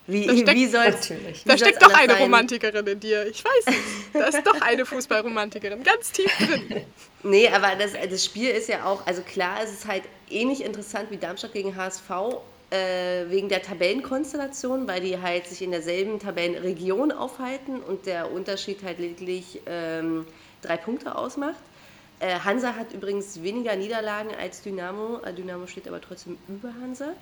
wie, Da steckt- wie soll's, Natürlich. Da steckt doch eine sein? Romantikerin in dir. Ich weiß nicht. Da ist doch eine Fußballromantikerin. Ganz tief drin. Nee, aber das, das Spiel ist ja auch, also klar, es ist halt ähnlich interessant wie Darmstadt gegen HSV äh, wegen der Tabellenkonstellation, weil die halt sich in derselben Tabellenregion aufhalten und der Unterschied halt lediglich ähm, drei Punkte ausmacht. Äh, Hansa hat übrigens weniger Niederlagen als Dynamo. Äh, Dynamo steht aber trotzdem über Hansa.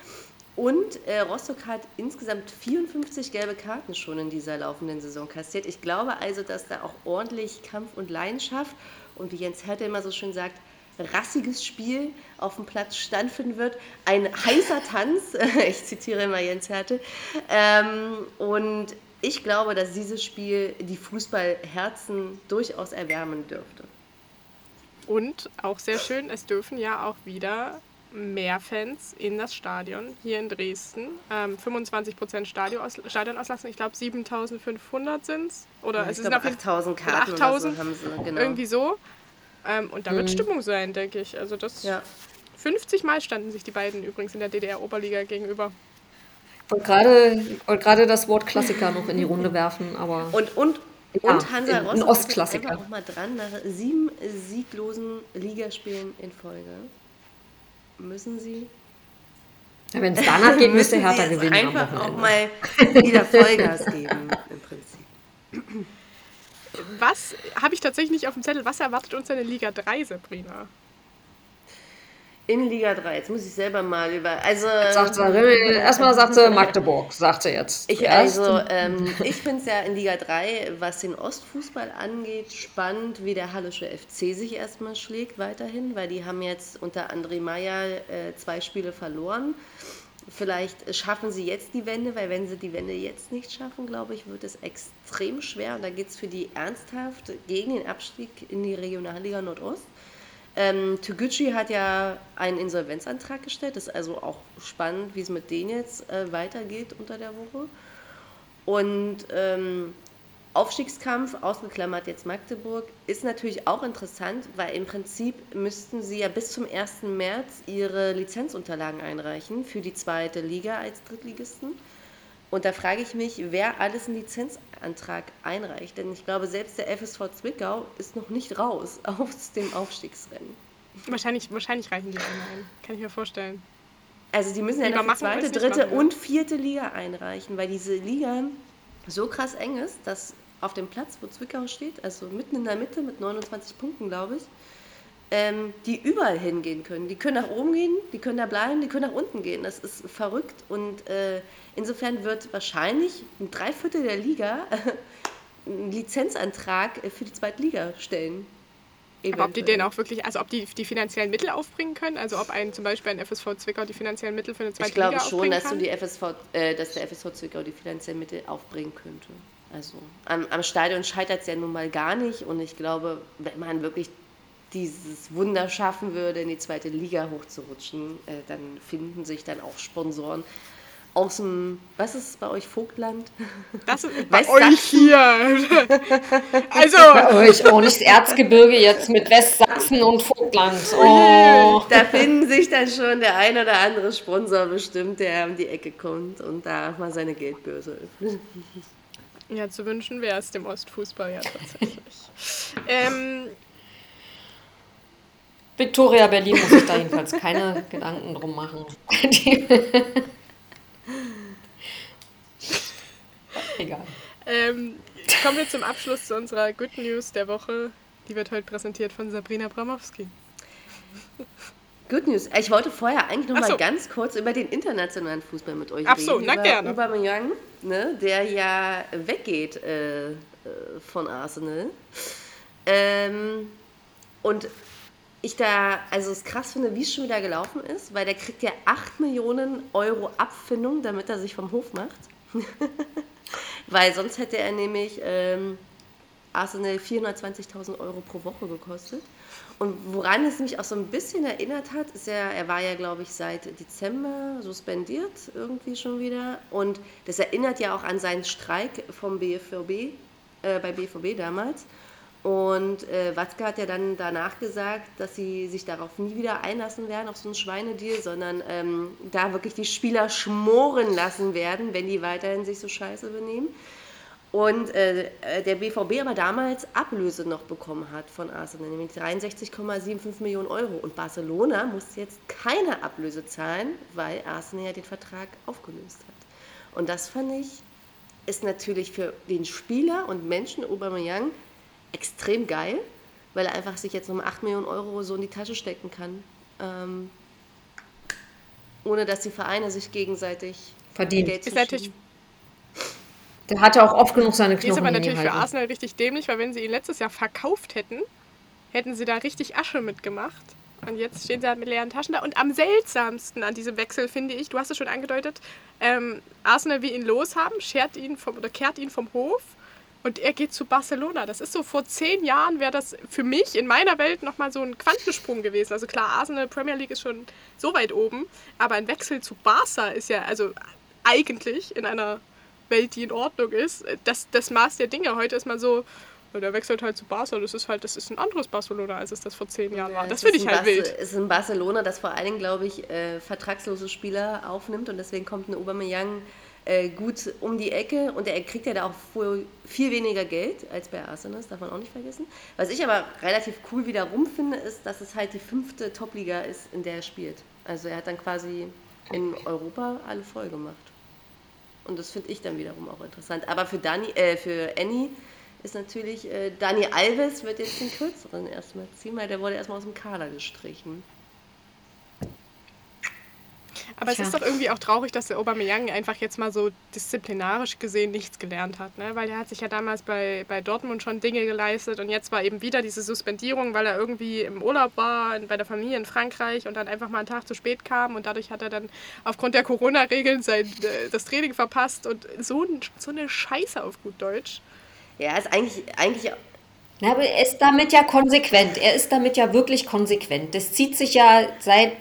Und äh, Rostock hat insgesamt 54 gelbe Karten schon in dieser laufenden Saison kassiert. Ich glaube also, dass da auch ordentlich Kampf und Leidenschaft und wie Jens Hertel immer so schön sagt, rassiges Spiel auf dem Platz stattfinden wird. Ein heißer Tanz, ich zitiere immer Jens Hertel. Ähm, und ich glaube, dass dieses Spiel die Fußballherzen durchaus erwärmen dürfte. Und auch sehr schön, es dürfen ja auch wieder mehr Fans in das Stadion hier in Dresden. Ähm, 25% Stadionaus Stadionauslassung, ich glaube 7500 sind es. Oder es ich sind glaube, auf jeden- 8000 oder Karten oder so 8000, haben sie, genau. irgendwie so. Ähm, und da wird Stimmung sein, denke ich. Also das Ja. 50 Mal standen sich die beiden übrigens in der DDR-Oberliga gegenüber. Und gerade wollte gerade das Wort Klassiker noch in die Runde werfen, aber Und, und, Ja, und Hansa ein- ein Ostklassiker. auch mal dran, nach sieben sieglosen Ligaspielen in Folge müssen sie, wenn es danach geht, müsste Hertha gewinnen am einfach auch mal wieder Vollgas geben, im Prinzip. Was habe ich tatsächlich nicht auf dem Zettel? Was erwartet uns denn in Liga 3, Sabrina? In Liga 3, jetzt muss ich selber mal über. Also, Sagt sie, erstmal sagt sie Magdeburg, sagt sie jetzt. Ich, also, ähm, ich finde es ja in Liga 3, was den Ostfußball angeht, spannend, wie der Hallische FC sich erstmal schlägt weiterhin, weil die haben jetzt unter André Meyer äh, zwei Spiele verloren. Vielleicht schaffen sie jetzt die Wende, weil wenn sie die Wende jetzt nicht schaffen, glaube ich, wird es extrem schwer. Und da geht es für die ernsthaft gegen den Abstieg in die Regionalliga Nordost. Ähm, Toguchi hat ja einen Insolvenzantrag gestellt. Das ist also auch spannend, wie es mit denen jetzt äh, weitergeht unter der Woche. Und ähm, Aufstiegskampf, ausgeklammert jetzt Magdeburg, ist natürlich auch interessant, weil im Prinzip müssten sie ja bis zum 1. März ihre Lizenzunterlagen einreichen für die zweite Liga als Drittligisten. Und da frage ich mich, wer alles einen Lizenzantrag einreicht. Denn ich glaube, selbst der FSV Zwickau ist noch nicht raus aus dem Aufstiegsrennen. Wahrscheinlich, wahrscheinlich reichen die alle ein. Kann ich mir vorstellen. Also die müssen ja noch die zweite, dritte machen, ja. und vierte Liga einreichen, weil diese Liga so krass eng ist, dass auf dem Platz, wo Zwickau steht, also mitten in der Mitte mit 29 Punkten, glaube ich, ähm, die überall hingehen können. Die können nach oben gehen, die können da bleiben, die können nach unten gehen. Das ist verrückt und äh, insofern wird wahrscheinlich ein Dreiviertel der Liga einen Lizenzantrag für die zweite Liga stellen. Aber ob die Eventuell. den auch wirklich, also ob die die finanziellen Mittel aufbringen können, also ob ein zum Beispiel ein FSV Zwickau die finanziellen Mittel für eine zweite Ich glaube Liga schon, aufbringen dass, du kann. die FSV, äh, dass der FSV Zwickau die finanziellen Mittel aufbringen könnte. Also am, am Stadion scheitert es ja nun mal gar nicht und ich glaube, wenn man wirklich dieses Wunder schaffen würde, in die zweite Liga hochzurutschen, äh, dann finden sich dann auch Sponsoren aus dem, was ist bei euch, Vogtland? Das ist bei euch hier. also, Bei euch auch nicht das Erzgebirge jetzt mit Westsachsen und Vogtland. Oh. Da finden sich dann schon der ein oder andere Sponsor bestimmt, der um die Ecke kommt und da mal seine Geldbörse öffnet. Ja, zu wünschen wäre es dem Ostfußball ja tatsächlich. ähm, Victoria Berlin muss sich da jedenfalls keine Gedanken drum machen. Egal. ähm, kommen wir zum Abschluss zu unserer Good News der Woche. Die wird heute präsentiert von Sabrina Bramowski. Good News. Ich wollte vorher eigentlich noch Ach mal so. ganz kurz über den internationalen Fußball mit euch Ach so, reden. na über gerne. Aubameyang, ne, der ja weggeht äh, äh, von Arsenal. Ähm, und ich da, also es krass finde, wie es schon wieder gelaufen ist, weil der kriegt ja 8 Millionen Euro Abfindung, damit er sich vom Hof macht. weil sonst hätte er nämlich ähm, Arsenal 420.000 Euro pro Woche gekostet. Und woran es mich auch so ein bisschen erinnert hat, ist ja, er war ja, glaube ich, seit Dezember suspendiert irgendwie schon wieder. Und das erinnert ja auch an seinen Streik vom BVB, äh, bei BVB damals. Und äh, Watzke hat ja dann danach gesagt, dass sie sich darauf nie wieder einlassen werden, auf so einen Schweinedeal, sondern ähm, da wirklich die Spieler schmoren lassen werden, wenn die weiterhin sich so scheiße benehmen. Und äh, äh, der BVB aber damals Ablöse noch bekommen hat von Arsenal, nämlich 63,75 Millionen Euro. Und Barcelona muss jetzt keine Ablöse zahlen, weil Arsenal ja den Vertrag aufgelöst hat. Und das fand ich, ist natürlich für den Spieler und Menschen Aubameyang extrem geil, weil er einfach sich jetzt nochmal 8 Millionen Euro so in die Tasche stecken kann. Ähm, ohne dass die Vereine sich gegenseitig Verdient. Geld Ist natürlich. Der hatte auch oft genug seine die ist Knochen aber natürlich für halten. Arsenal richtig dämlich, weil wenn sie ihn letztes Jahr verkauft hätten, hätten sie da richtig Asche mitgemacht. Und jetzt stehen sie halt mit leeren Taschen da. Und am seltsamsten an diesem Wechsel finde ich, du hast es schon angedeutet, ähm, Arsenal will ihn loshaben, schert ihn vom, oder kehrt ihn vom Hof und er geht zu Barcelona. Das ist so, vor zehn Jahren wäre das für mich in meiner Welt nochmal so ein Quantensprung gewesen. Also klar, Arsenal Premier League ist schon so weit oben, aber ein Wechsel zu Barca ist ja, also eigentlich in einer Welt, die in Ordnung ist, das, das Maß der Dinge. Heute ist man so, der wechselt halt zu Barca, das ist halt, das ist ein anderes Barcelona, als es das vor zehn Jahren war. Ja, Das es finde ich halt Bas- wild. Es ist ein Barcelona, das vor allen Dingen, glaube ich, äh, vertragslose Spieler aufnimmt und deswegen kommt ein Aubameyang äh, gut um die Ecke und er kriegt ja da auch viel weniger Geld als bei Arsenal, das darf man auch nicht vergessen. Was ich aber relativ cool wiederum finde, ist, dass es halt die fünfte Top-Liga ist, in der er spielt. Also er hat dann quasi in Europa alle voll gemacht. Und das finde ich dann wiederum auch interessant. Aber für Dani, äh, für Annie ist natürlich, äh, Dani Alves wird jetzt den kürzeren erstmal ziehen, weil der wurde erstmal aus dem Kader gestrichen. Aber Tja. es ist doch irgendwie auch traurig, dass der Aubameyang einfach jetzt mal so disziplinarisch gesehen nichts gelernt hat, ne? Weil der hat sich ja damals bei, bei Dortmund schon Dinge geleistet und jetzt war eben wieder diese Suspendierung, weil er irgendwie im Urlaub war, bei der Familie in Frankreich und dann einfach mal einen Tag zu spät kam und dadurch hat er dann aufgrund der Corona-Regeln sein, äh, das Training verpasst und so, ein- so eine Scheiße auf gut Deutsch. Ja, ist eigentlich, eigentlich Na, aber er ist damit ja konsequent. Er ist damit ja wirklich konsequent. Das zieht sich ja seit,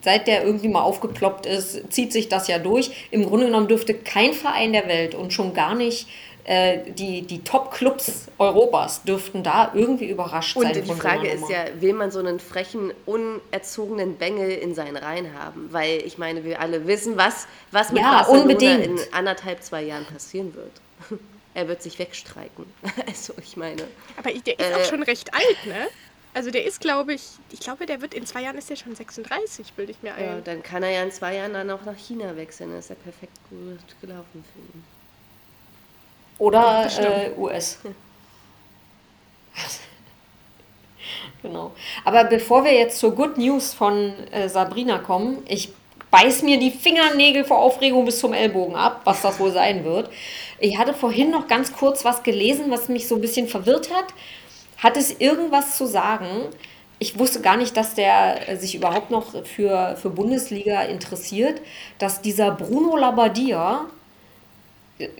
seit der irgendwie mal aufgeploppt ist, zieht sich das ja durch. Im Grunde genommen dürfte kein Verein der Welt und schon gar nicht äh, die, die Top-Clubs Europas dürften da irgendwie überrascht Und sein. die von so Frage ist ja, will man so einen frechen, unerzogenen Bengel in seinen Reihen haben? Weil ich meine, wir alle wissen, was, was mit Ja, Barcelona unbedingt. in anderthalb, zwei Jahren passieren wird. Er wird sich wegstreiken. Also ich meine, Aber der ist Äh. auch schon recht alt, ne? Also der ist, glaube ich, ich glaube, der wird in zwei Jahren ist der schon 36, bilde ich mir ja, ein. dann kann er ja in zwei Jahren dann auch nach China wechseln. Das ist ja perfekt gut gelaufen für ihn. Oder äh, US. genau. Aber bevor wir jetzt zur Good News von äh, Sabrina kommen, ich beiß mir die Fingernägel vor Aufregung bis zum Ellbogen ab, was das wohl sein wird. Ich hatte vorhin noch ganz kurz was gelesen, was mich so ein bisschen verwirrt hat. Hat es irgendwas zu sagen? Ich wusste gar nicht, dass der äh, sich überhaupt noch für, für Bundesliga interessiert, dass dieser Bruno Labbadia,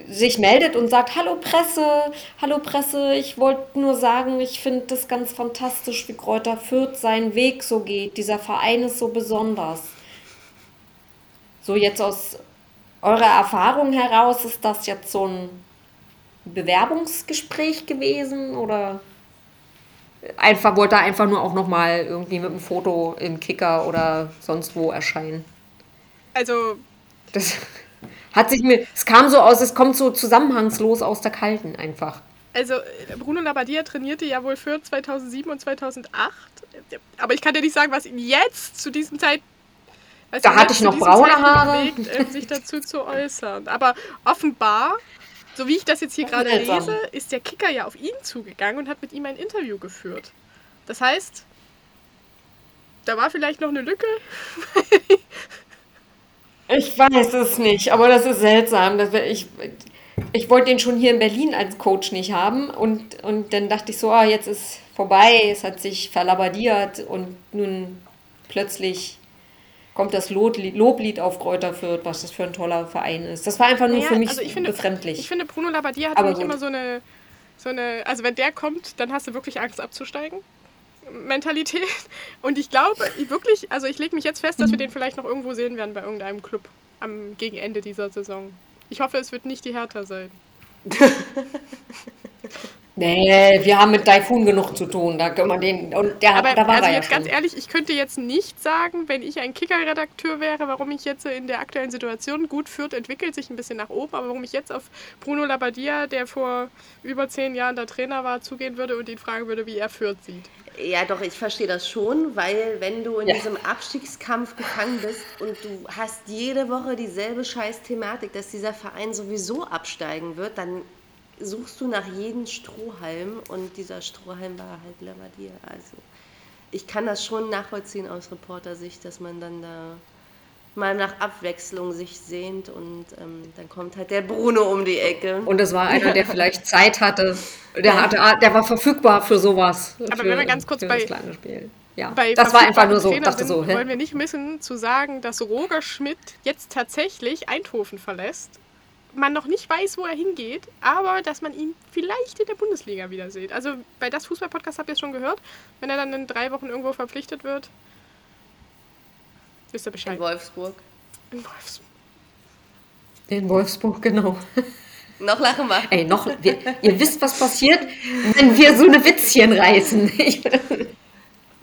sich meldet und sagt, hallo Presse, hallo Presse, ich wollte nur sagen, ich finde das ganz fantastisch, wie Kräuter Fürth seinen Weg so geht. Dieser Verein ist so besonders. So jetzt aus eurer Erfahrung heraus, ist das jetzt so ein Bewerbungsgespräch gewesen oder einfach wollte er einfach nur auch nochmal irgendwie mit einem Foto im Kicker oder sonst wo erscheinen? Also Das hat sich mir, es kam so aus, es kommt so zusammenhangslos aus der Kalten einfach. Also Bruno Labbadia trainierte ja wohl für 2007 und 2008. Aber ich kann dir nicht sagen, was ihn jetzt zu diesem Zeit... was Da hatte ich noch braune Zeitpunkt Haare. Bewegt, ähm, sich dazu zu äußern. Aber offenbar, so wie ich das jetzt hier gerade lese, ist der Kicker ja auf ihn zugegangen und hat mit ihm ein Interview geführt. Das heißt, da war vielleicht noch eine Lücke. Ich weiß es nicht, aber das ist seltsam. Das, wär- ich, ich wollte den schon hier in Berlin als Coach nicht haben und, und dann dachte ich so, ah, jetzt ist vorbei, es hat sich verlabadiert und nun plötzlich kommt das Loblied, auf Kräuter Fürth, was das für ein toller Verein ist. Das war einfach nur Naja, für mich also ich finde, befremdlich. Ich finde, Bruno Labbadia hat nämlich immer so eine, so eine, also wenn der kommt, dann hast du wirklich Angst abzusteigen. Mentalität. Und ich glaube, ich wirklich, also ich lege mich jetzt fest, dass Mhm. wir den vielleicht noch irgendwo sehen werden bei irgendeinem Club am gegen Ende dieser Saison. Ich hoffe, es wird nicht die Hertha sein. nee, wir haben mit Taifun genug zu tun, da können wir den, und der hat, Aber da war also er ja jetzt ganz schon. ehrlich, ich könnte jetzt nicht sagen, wenn ich ein Kicker-Redakteur wäre, warum ich jetzt in der aktuellen Situation gut führt, entwickelt sich ein bisschen nach oben, aber warum ich jetzt auf Bruno Labbadia, der vor über zehn Jahren der Trainer war, zugehen würde und ihn fragen würde, wie er Fürth sieht. Ja, doch, ich verstehe das schon, weil wenn du in Ja. diesem Abstiegskampf gefangen bist und du hast jede Woche dieselbe Scheiß-Thematik, dass dieser Verein sowieso absteigen wird, dann suchst du nach jedem Strohhalm und dieser Strohhalm war halt Lavadier. Also ich kann das schon nachvollziehen aus Reportersicht, dass man dann da mal nach Abwechslung sich sehnt und ähm, dann kommt halt der Bruno um die Ecke. Und es war einer, der vielleicht Zeit hatte. Der, hatte, der war verfügbar für sowas. Aber für, wenn wir ganz kurz bei- das. Ja, Bei das war einfach nur so. verfügbaren Dachte Trainern so, sind, wollen hä? wir nicht missen zu sagen, dass Roger Schmidt jetzt tatsächlich Eindhoven verlässt. Man noch nicht weiß, wo er hingeht, aber dass man ihn vielleicht in der Bundesliga wieder sieht. Also bei das Fußball-Podcast habt ihr es schon gehört. Wenn er dann in drei Wochen irgendwo verpflichtet wird, wisst ihr Bescheid. in Wolfsburg. In Wolfsburg. In Wolfsburg, genau. Noch lachen wir. Ey, noch, wir, ihr wisst, was passiert, wenn wir so eine Witzchen reißen.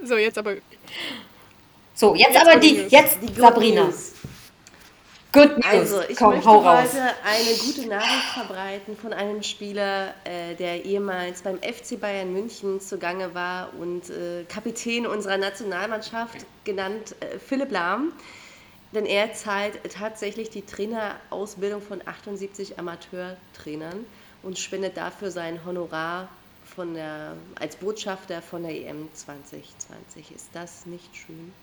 So, jetzt aber so, jetzt, Jetzt aber die, jetzt Die Sabrina. News. Good News. Also, ich Komm, möchte hau raus. heute eine gute Nachricht verbreiten von einem Spieler, äh, der ehemals beim FC Bayern München zugange war und äh, Kapitän unserer Nationalmannschaft, genannt äh, Philipp Lahm. Denn er zahlt tatsächlich die Trainerausbildung von 78 Amateurtrainern. und spendet dafür sein Honorar von der, als Botschafter von der EM 2020. Ist das nicht schön?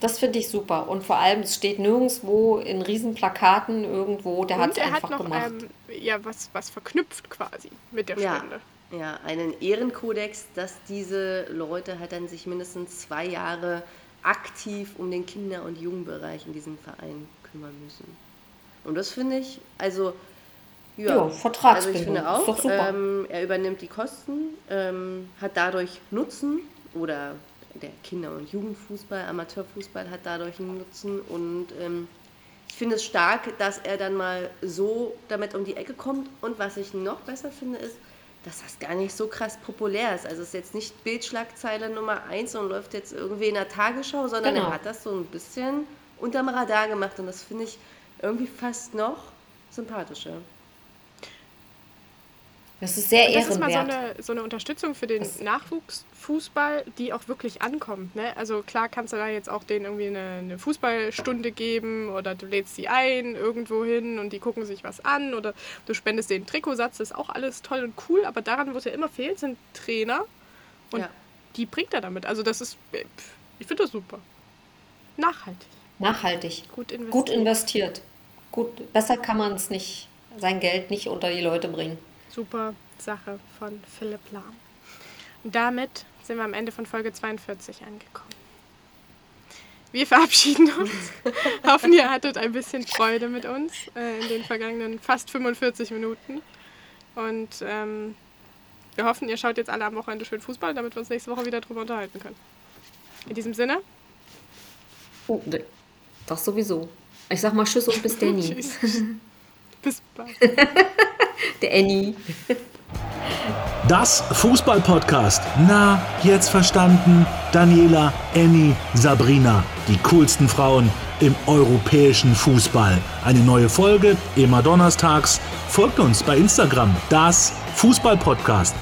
Das finde ich super. Und vor allem, es steht nirgendwo in Riesenplakaten irgendwo, der hat es er einfach hat noch gemacht. ähm, ja, was, was verknüpft quasi mit der Ja, Spende. ja, einen Ehrenkodex, dass diese Leute halt dann sich mindestens zwei Jahre aktiv um den Kinder- und Jugendbereich in diesem Verein kümmern müssen. Und das finde ich, also ja, Ja, Vertragsbindung. Also ich finde Ist auch, doch super. Ähm, er übernimmt die Kosten, ähm, hat dadurch Nutzen oder der Kinder- und Jugendfußball, Amateurfußball hat dadurch einen Nutzen und ähm, ich finde es stark, dass er dann mal so damit um die Ecke kommt und was ich noch besser finde ist, dass das gar nicht so krass populär ist. Also es ist jetzt nicht Bildschlagzeile Nummer eins und läuft jetzt irgendwie in der Tagesschau, sondern Genau. er hat das so ein bisschen unterm Radar gemacht und das finde ich irgendwie fast noch sympathischer. Das ist sehr Das ist mal so ehrenwert. eine, so eine Unterstützung für den Nachwuchsfußball, die auch wirklich ankommt. Ne? Also klar kannst du da jetzt auch denen irgendwie eine, eine Fußballstunde geben oder du lädst sie ein irgendwo hin und die gucken sich was an oder du spendest denen Trikotsatz, das ist auch alles toll und cool, aber daran, wo es ja immer fehlt, sind Trainer und Ja. die bringt er damit. Also das ist, ich finde das super. Nachhaltig, Nachhaltig. gut investiert. Gut investiert. Gut, besser kann man es nicht, sein Geld nicht unter die Leute bringen. Super Sache von Philipp Lahm. Und damit sind wir am Ende von Folge 42 angekommen. Wir verabschieden uns. Hoffen, ihr hattet ein bisschen Freude mit uns äh, in den vergangenen fast 45 Minuten. Und ähm, wir hoffen, ihr schaut jetzt alle am Wochenende schön Fußball, damit wir uns nächste Woche wieder drüber unterhalten können. In diesem Sinne, Oh. Das sowieso. Ich sag mal Tschüss und bis Danny. tschüss. Bis bald. Der Annie. Das Fußball-Podcast. Na, jetzt verstanden? Daniela, Annie, Sabrina. Die coolsten Frauen im europäischen Fußball. Eine neue Folge, immer donnerstags. Folgt uns bei Instagram. Das Fußball-Podcast.